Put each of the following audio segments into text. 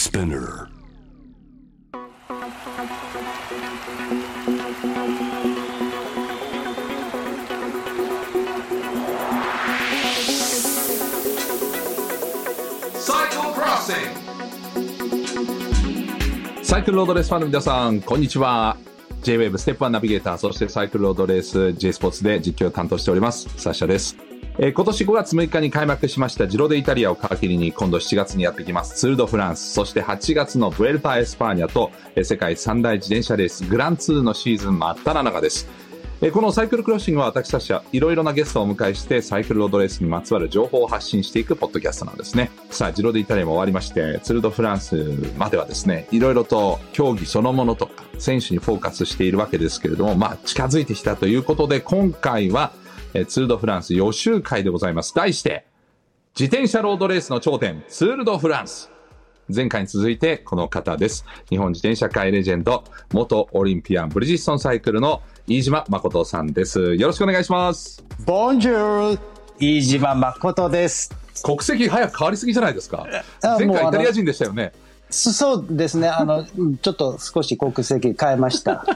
SPINEAR. サイクルロードレースファンの皆さん、こんにちは。J-Wave STEP ONE ナビゲーター、そしてサイクルロードレース J スポーツで実況を担当しております、サッシャです。えー今年5月6日に開幕しましたジロデイタリアを皮切りに今度7月にやってきますツールドフランス、そして8月のブエルタエスパーニャと、えー世界三大自転車レースグランツールのシーズン真っ只中です。えこのサイクルクロッシングは私たちはいろいろなゲストをお迎えしてサイクルロードレースにまつわる情報を発信していくポッドキャストなんですね。さあ、ジロデイタリアも終わりまして、ツールドフランスまではですね、いろいろと競技そのものとか選手にフォーカスしているわけですけれども、まあ近づいてきたということで、今回はえーツールドフランス予習会でございます。題して、自転車ロードレースの頂点、ツールドフランス。前回に続いてこの方です。日本自転車界レジェンド、元オリンピアンブリヂストンサイクルの飯島誠さんです。よろしくお願いします。ボンジュール飯島誠です。国籍早く変わりすぎじゃないですか。前あもうあの回イタリア人でしたよね。そそうですね。あの、うんちょっと少し国籍変えました。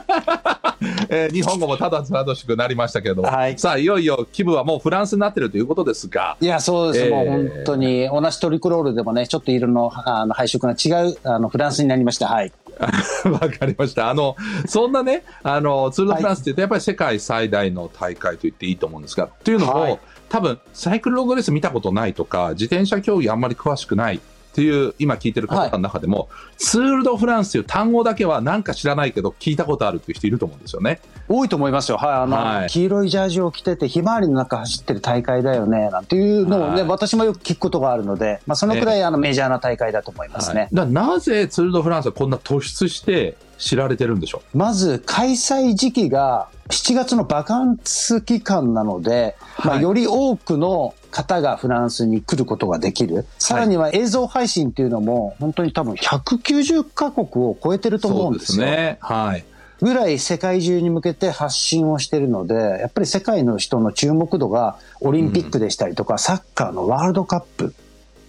えー日本語もただたどしくなりましたけれども、はいさあ、いよいよ気分はもうフランスになってるということですが、いや、そうです。えーもう本当に、同じトリクロールでもね、ちょっと色のあの配色が違うあのフランスになりました。はい。わかりました。あの、そんなね、あの、ツール・ド・フランスって言うと、やっぱり世界最大の大会と言っていいと思うんですが、というのも、はい多分、サイクルロードレース見たことないとか、自転車競技あんまり詳しくないっていう、今聞いてる方の中でも、ツール・ド・フランスという単語だけはなんか知らないけど、聞いたことあるっていう人いると思うんですよね。多いと思いますよ。はい。あの、はい黄色いジャージを着てて、ひまわりの中走ってる大会だよね、なんていうのをね、はい私もよく聞くことがあるので、まあ、そのくらい、あのメジャーな大会だと思いますね。なぜツール・ド・フランスはこんな突出して知られてるんでしょ？まず開催時期が7月のバカンス期間なので、まあ、はいより多くの方がフランスに来ることができる。さらには映像配信っていうのも本当に多分190カ国を超えてると思うんですよ。ね。はい。ぐらい世界中に向けて発信をしてるので、やっぱり世界の人の注目度がオリンピックでしたりとか、サッカーのワールドカップ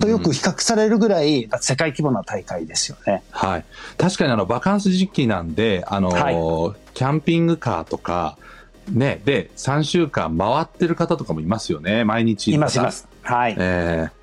とよく比較されるぐらい世界規模な大会ですよね。はい。確かにあの、バカンス時期なんで、あの、はキャンピングカーとか、ね、で、3週間回ってる方とかもいますよね、毎日。いますいます。はい。ええ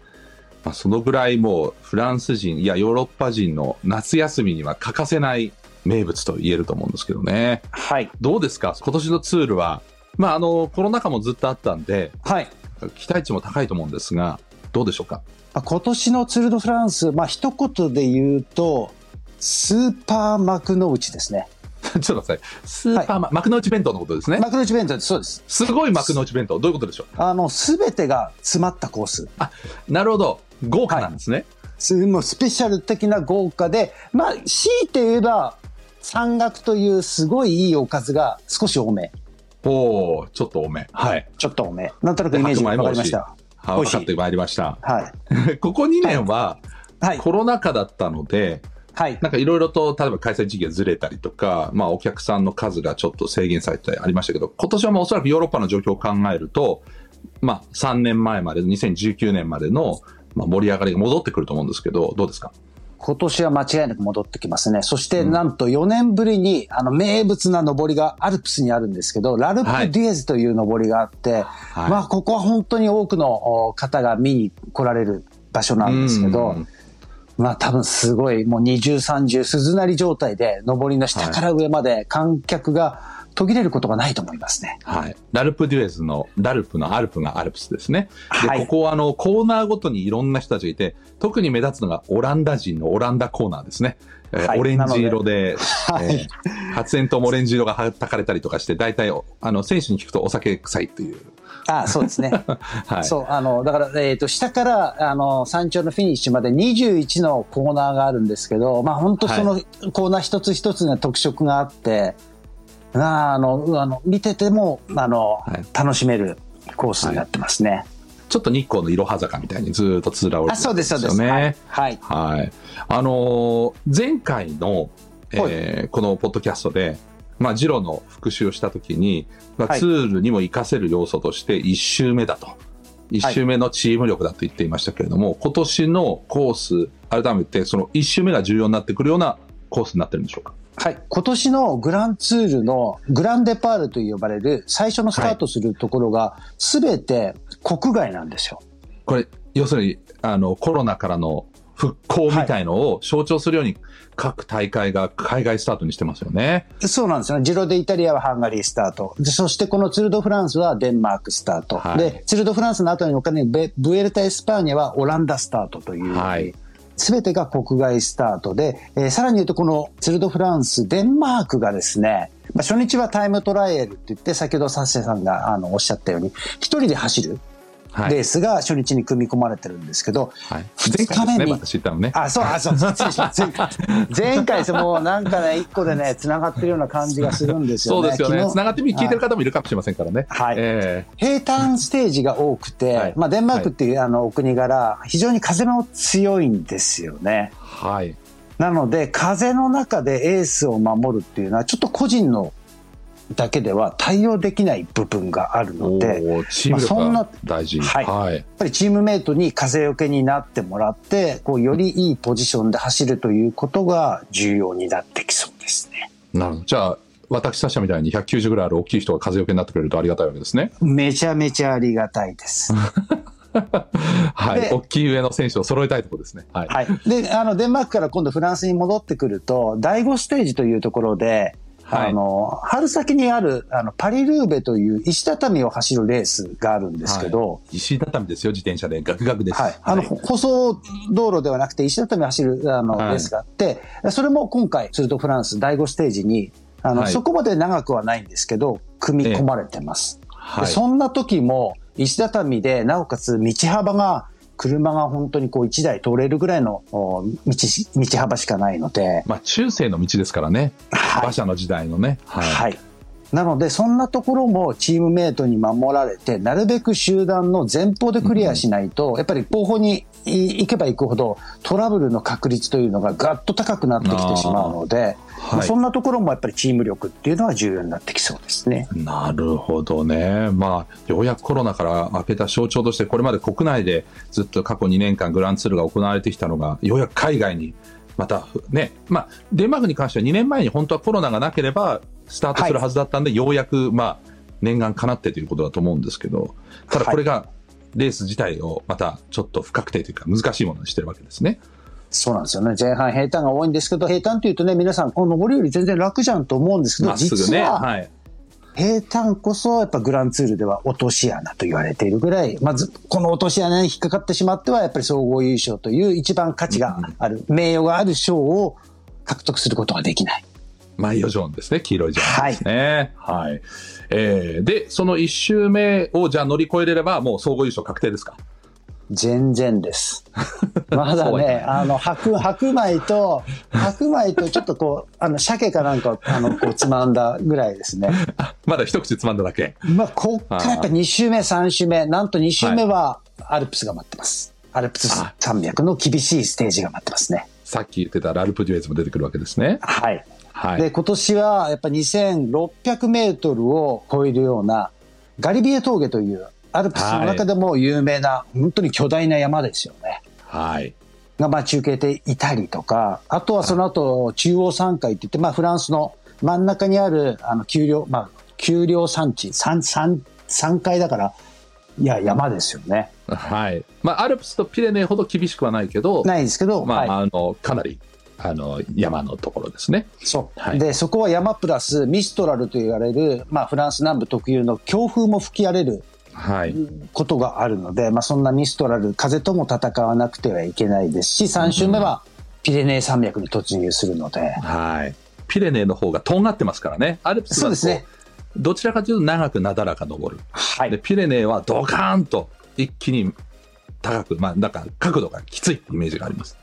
まあ、そのぐらいもう、フランス人、いや、ヨーロッパ人の夏休みには欠かせない名物と言えると思うんですけどね。はい。どうですか？今年のツールは、まあ、あの、コロナ禍もずっとあったんで、はい。期待値も高いと思うんですが、どうでしょうか？まあ今年のツール・ド・フランス、まあ一言で言うと、スーパー幕の内ですね。ちょっと待ってください。スーパーマ、幕の内弁当のことですね？幕の内弁当。そうです。すごい幕の内弁当。どういうことでしょあの、すべてが詰まったコース。うなるほど。豪華なんですね。すもうスペシャル的な豪華で、まあ、強いて言えば、山岳というすごいいいおかずが少し多め。おおちょっと多め。はい。ちょっと多め。なんとなくイメージがわかりました。はい、分かってまいりました。はい。ここ2年ははい。コロナ禍だったので、はい。なんかいろいろと、例えば開催時期がずれたりとか、まあお客さんの数がちょっと制限されてありましたけど、今年はもうおそらくヨーロッパの状況を考えると、まあ3年前まで、2019年までの、まあ、盛り上がりが戻ってくると思うんですけど、どうですか？今年は間違いなく戻ってきますね。そして、なんと4年ぶりに、あの、名物な登りがアルプスにあるんですけど、ラルプ・はいデュエズという登りがあって、はい。まあ、ここは本当に多くのお方が見に来られる場所なんですけどうん、まあ、多分すごい、もう二重三重鈴なり状態で、登りの下から上まで観客が途切れることがないと思いますね。はい。ラルプデュエズの、ラルプのアルプがアルプスですね。で、はいここはあの、コーナーごとにいろんな人たちがいて、特に目立つのがオランダ人のオランダコーナーですね。えーはいオレンジ色で、はいえー発煙筒もオレンジ色がはたかれたりとかして、大体、あの、選手に聞くとお酒臭いという。ああ、そうですね。はい。そう、あの、だから、えっ、と、下から、あの、山頂のフィニッシュまで21のコーナーがあるんですけど、まあ、本当そのコーナー一つ一つに特色があって、まあ、あの、あの、見てても、あの、はい楽しめるコースになってますね。ちょっと日光のいろは坂みたいにずーっとつらおれてあ、そうです、そうです。はい。はい。はい。あのー前回の、えーこのポッドキャストで、まあ、ジロの復習をしたときに、まあ、はいツールにも活かせる要素として1周目だと1周目のチーム力だと言っていましたけれども、はい、今年のコース、改めてその1周目が重要になってくるようなコースになってるんでしょうか？はい。今年のグランツールのグランデパールと呼ばれる最初のスタートするところが全て国外なんですよ。これ、要するに、あの、コロナからの復興みたいのを象徴するように、各大会が海外スタートにしてますよね。そうなんですよね。ジロデイタリアはハンガリースタート。でそしてこのツールドフランスはデンマークスタート。はい、で、ツールドフランスの後にお金ブエルタ・エスパーニャはオランダスタートという。はい。全てが国外スタートで、えー、さらに言うとこのツールドフランス、デンマークがですね、まあ、初日はタイムトライアルって言って、先ほどサッシャさんがあのおっしゃったように、一人で走る。レースが初日に組み込まれてるんですけど、はい、前回ね、私言ったのね。あ、そう、あ、そう、失礼しま した。前回、もうなんかね、一個でね、繋がってるような感じがするんですよね。そうですよね。繋がってみ、聞いてる方もいるかもしれませんからね。はい。えー、平坦ステージが多くて、はい、まあ、デンマークっていう、あの、お国柄、非常に風も強いんですよね。はい。なので、風の中でエースを守るっていうのは、ちょっと個人のだけでは対応できない部分があるので、まあ、そんな大事、はい、はい、やっぱりチームメイトに風よけになってもらってこうよりいいポジションで走るということが重要になってきそうですね。なるほどじゃあ私たちみたいに190ぐらいある大きい人が風よけになってくれるとありがたいわけですね。めちゃめちゃありがたいです。はい、大きい上の選手を揃えたいところですね。はい。はい、で、あの、デンマークから今度フランスに戻ってくると、第5ステージというところで、はい、あの、春先にある、あの、パリルーベという石畳を走るレースがあるんですけど、はい、石畳ですよ、自転車で。ガクガクです。はい。あの、舗装道路ではなくて石畳を走る、あの、レースがあって、それも今回、ツルトフランス第5ステージに、あの、そこまで長くはないんですけど、組み込まれてます。はい、そんな時も、石畳で、なおかつ道幅が車が本当にこう1台通れるぐらいの道道幅しかないので。まあ中世の道ですからね。はい、馬車の時代のね。はい、はいなので、そんなところもチームメイトに守られて、なるべく集団の前方でクリアしないと、うん、やっぱり後方に行けば行くほど、トラブルの確率というのがガッと高くなってきてしまうので、はい、そんなところもやっぱりチーム力っていうのは重要になってきそうですね。なるほどね。まあ、ようやくコロナから明けた象徴として、これまで国内でずっと過去2年間グランツールが行われてきたのが、ようやく海外にまたね、まあ、デンマークに関しては2年前に本当はコロナがなければスタートするはずだったんで、はい、ようやく、まあ、念願かなってということだと思うんですけど、ただこれがレース自体をまたちょっと不確定というか難しいものにしてるわけですね。そうなんですよね。前半平坦が多いんですけど、平坦というとね、皆さん、この上りより全然楽じゃんと思うんですけど、実は、はい、平坦こそやっぱグランツールでは落とし穴と言われているぐらい、まずこの落とし穴に引っかかってしまっては、やっぱり総合優勝という一番価値がある、名誉がある賞を獲得することができない。マイオジョンですね。黄色いジョンですね。はい。はい、えー、で、その1周目をじゃあ乗り越えれれば、もう総合優勝確定ですか？全然です。まだね、あの、白、白米と、白米とちょっとこう、あの、鮭かなんか、あの、こう、つまんだぐらいですね。まだ一口つまんだだけ。まあ、こっからやっぱ2周目、3周目、なんと2周目は、アルプスが待ってます。アルプス山脈の厳しいステージが待ってますね。さっき言ってたラルプデュエズも出てくるわけですね。はい。はい。で、今年はやっぱ2600メートルを超えるような、ガリビエ峠というアルプスの中でも有名な、はい、本当に巨大な山ですよね。はい。が待ち受けていたりとか、あとはその後、中央山海って言って、まあフランスの真ん中にある、あの、丘陵、まあ、丘陵山地、山、山、山階だから、いや、山ですよね。はい。まあ、アルプスとピレネーほど厳しくはないけど、ないですけど、まあ、はい、あの、かなり、あの、山のところですね。そう。はい、で、そこは山プラスミストラルと言われる、まあ、フランス南部特有の強風も吹き荒れるはい、ことがあるので、まあ、そんなミストラル、風とも戦わなくてはいけないですし、3週目はピレネー山脈に突入するので。はい。ピレネーの方がとんがってますからね。アルプスはそうですね。どちらかというと長くなだらか登る。はい。で、ピレネーはドカーンと一気に高く、まあ、だから角度がきついイメージがあります。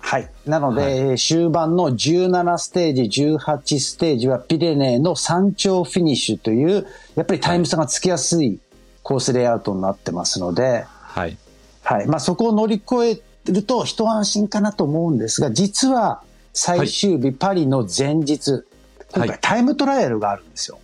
はい。なので、はい、終盤の17ステージ、18ステージはピレネーの山頂フィニッシュという、やっぱりタイム差がつきやすいコースレイアウトになってますので、はい。はい。まあ、そこを乗り越えると一安心かなと思うんですが、実は最終日、パリの前日、今回タイムトライアルがあるんですよ。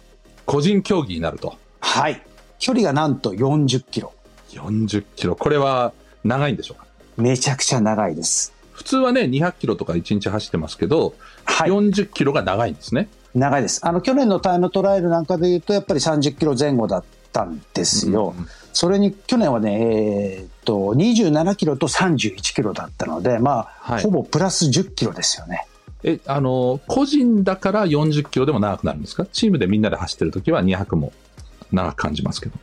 個人競技になると。はい。距離がなんと40キロ。40キロ。これは長いんでしょうか？めちゃくちゃ長いです。普通はね、200キロとか1日走ってますけど、はい。40キロが長いんですね。長いです。あの、去年のタイムトライアルなんかで言うと、やっぱり30キロ前後だったんですよ。うんそれに、去年はね、えーっと、27キロと31キロだったので、まあ、はいほぼプラス10キロですよね。え、あの、個人だから40キロでも長くなるんですか？チームでみんなで走ってるときは200も長く感じますけど。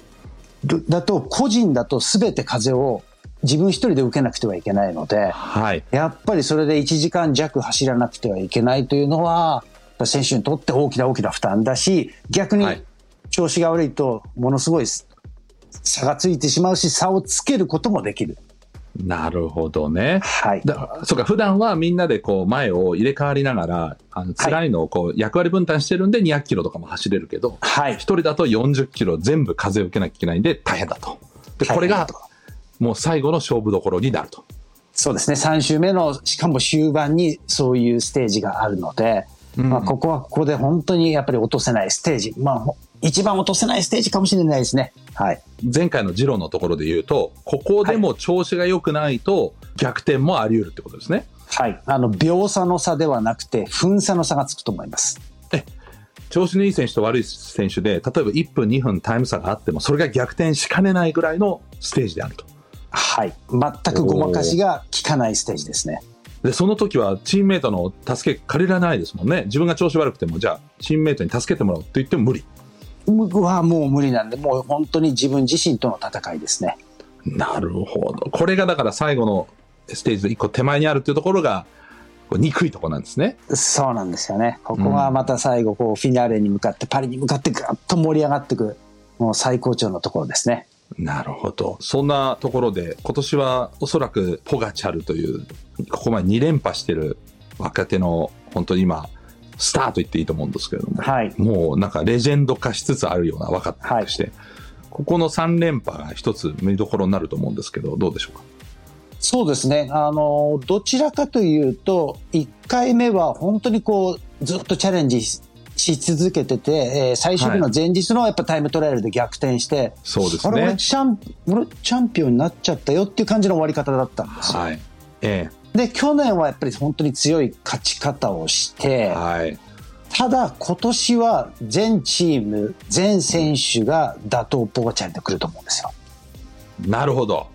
だだと、個人だと全て風を自分一人で受けなくてはいけないので、はい。やっぱりそれで1時間弱走らなくてはいけないというのは、選手にとって大きな大きな負担だし、逆にはい調子が悪いと、ものすごい差がついてしまうし、差をつけることもできる。なるほどね。はい。だそうか、普段はみんなでこう前を入れ替わりながら、あの辛いのをこう役割分担してるんで200キロとかも走れるけど、はい一。人だと40キロ全部風を受けなきゃいけないんで大変だと。で、これがもう最後の勝負どころになると。そうですね。3週目の、しかも終盤にそういうステージがあるので、うんまあ、ここはここで本当にやっぱり落とせないステージ。まあ、ほ一番落とせないステージかもしれないですね。はい。前回のジロのところで言うと、ここでも調子が良くないと逆転もあり得るってことですね。はい。あの、秒差の差ではなくて、分差の差がつくと思います。調子のいい選手と悪い選手で、例えば1分、2分タイム差があっても、それが逆転しかねないぐらいのステージであると。はい。全くごまかしが効かないステージですね。で、その時はチームメイトの助け借りられないですもんね。自分が調子悪くても、じゃあ、チームメイトに助けてもらおうって言っても無理。僕はもう無理なんで、もう本当に自分自身との戦いですね。なるほど。これがだから最後のステージの一個手前にあるっていうところが、憎いところなんですね。そうなんですよね。ここがまた最後、こう、フィナーレに向かって、パリに向かってガッと盛り上がっていく、もう最高潮のところですね。なるほど。そんなところで、今年はおそらくポガチャルという、ここまで2連覇してる若手の、本当に今、スターと言っていいと思うんですけれども、はい。もうなんかレジェンド化しつつあるような若手として、ここの3連覇が一つ見どころになると思うんですけど、どうでしょうか？そうですね。あの、どちらかというと、1回目は本当にこう、ずっとチャレンジしし続けてて、えー最終日の前日のやっぱタイムトライアルで逆転して、そうですあれ俺ね。チャン、俺チャンピオンになっちゃったよっていう感じの終わり方だったんですよ。はい。えで、去年はやっぱり本当に強い勝ち方をしえて、はい。ただ今年は全チーム、全選手が打倒ポガチャリで来ると思うんですよ。なるほど。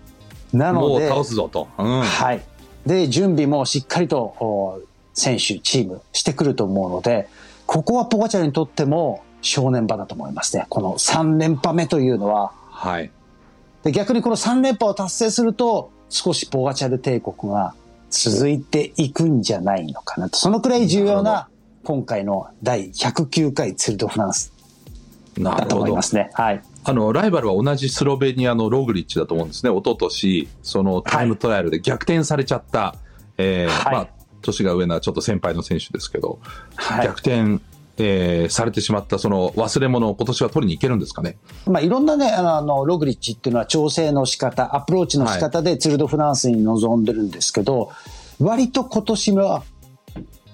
なので、もう倒すぞと。うん。はい。で、準備もしっかりとお選手、チームしてくると思うので、ここはポガチャリにとっても正念場だと思いますね。この3連覇目というのは。はい。で逆にこの3連覇を達成すると、少しポガチャル帝国が続いていくんじゃないのかなと。そのくらい重要なな今回の第109回ツール・ド・フランスだと思いま。すね。はい。あの、ライバルは同じスロベニアのログリッチだと思うんですね。一昨年、そのタイムトライアルで逆転されちゃった、えーはいまあ、年が上なちょっと先輩の選手ですけど、はい逆転、えーされてしまったその忘れ物を今年は取りに行けるんですかね？まあ、いろんなね、あの、ログリッチっていうのは調整の仕方、アプローチの仕方でツール・ド・フランスに臨んでるんですけど、割と今年は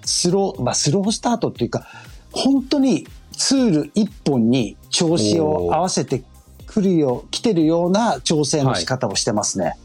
スロー、まあ、スロースタートっていうか、本当にツール一本に調子を合わせてくるよ、来てるような調整の仕方をしてますね。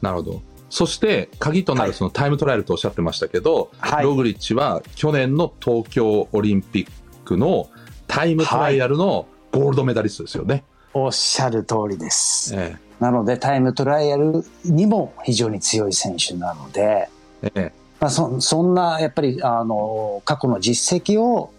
なるほど。そして、鍵となはいるそのタイムトライアルとおっしゃってましたけど、はいログリッチは去年の東京オリンピックのタイムトライアルのゴールドメダリストですよね。おっしゃる通りです。えなので、タイムトライアルにも非常に強い選手なので、えええまあ、そそんなやっぱりあの過去の実績を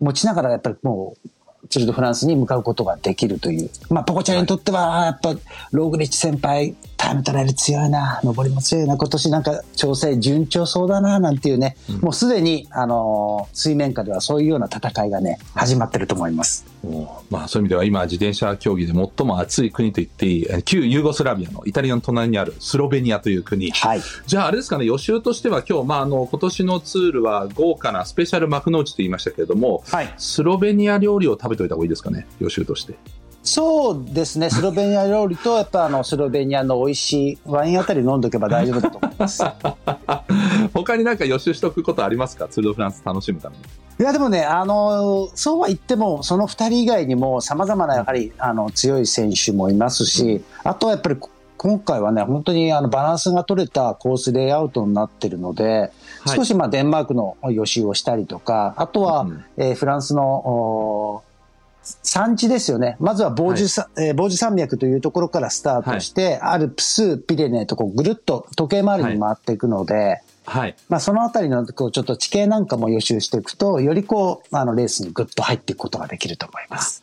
持ちながらやっぱりもうツール・ド・フランスに向かうことができるという、まあ、ポコチャリにとってはやっぱローグリッチ先輩タイムトライアル強いな。上りも強いな。今年なんか調整順調そうだななんていうね、もうすでにあの水面下ではそういうような戦いがね始まってると思います。まあ、そういう意味では今自転車競技で最も熱い国と言っていいえー旧ユーゴスラビアのイタリアの隣にあるスロベニアという国。はい。じゃああれですかね予習としては今日、まあ、あの今年のツールは豪華なスペシャル幕の内と言いましたけれどもはい。スロベニア料理を食べておいた方がいいですかね予習として。そうですね、スロベニア料理と、やっぱあのスロベニアの美味しいワインあたり飲んどけば大丈夫だと思います。他になんか予習しておくことありますか？ツール・ド・フランス楽しむためにいやでもね、あのそうは言っても、その2人以外にも、さまざまなやはりあの強い選手もいますし、あとはやっぱり今回はね、本当にあのバランスが取れたコースレイアウトになってるので、はい、少しまあデンマークの予習をしたりとか、あとは、うん、えー、フランスの産地ですよね。まずはボージュ,、はい。えー、ボージュ山脈というところからスタートして、はい、アルプス、ピレネーとこうぐるっと時計回りに回っていくので、はい。まあ、そのあたりの、こう、ちょっと地形なんかも予習していくと、よりこう、あの、レースにぐっと入っていくことができると思います。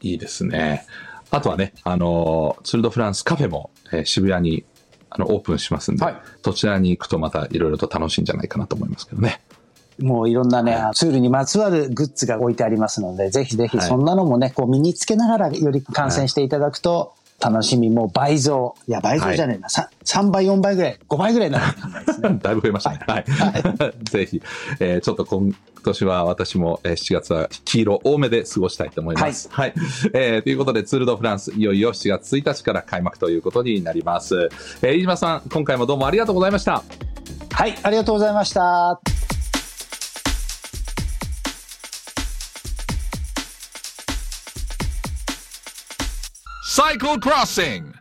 いいですね。あとはね、あの、ツールドフランスカフェも、えー、渋谷に、あの、オープンしますんで、はい、そちらに行くとまたいろいろと楽しいんじゃないかなと思いますけどね。もういろんなね、ツールにまつわるグッズが置いてありますので、ぜひぜひそんなのもね、こう身につけながらより観戦していただくと、楽しみも倍増。いや、倍増じゃねえな。はい、3, 3倍、4倍ぐらい、5倍ぐらいになるね。だいぶ増えましたね。はい。はい、ぜひ、えー、ちょっと今年は私も、えー、7月は黄色多めで過ごしたいと思います。はい。はい、えー、ということで、ツールドフランス、いよいよ7月1日から開幕ということになります。えー、飯島さん、今回もどうもありがとうございました。はい、ありがとうございました。Cycle Crossing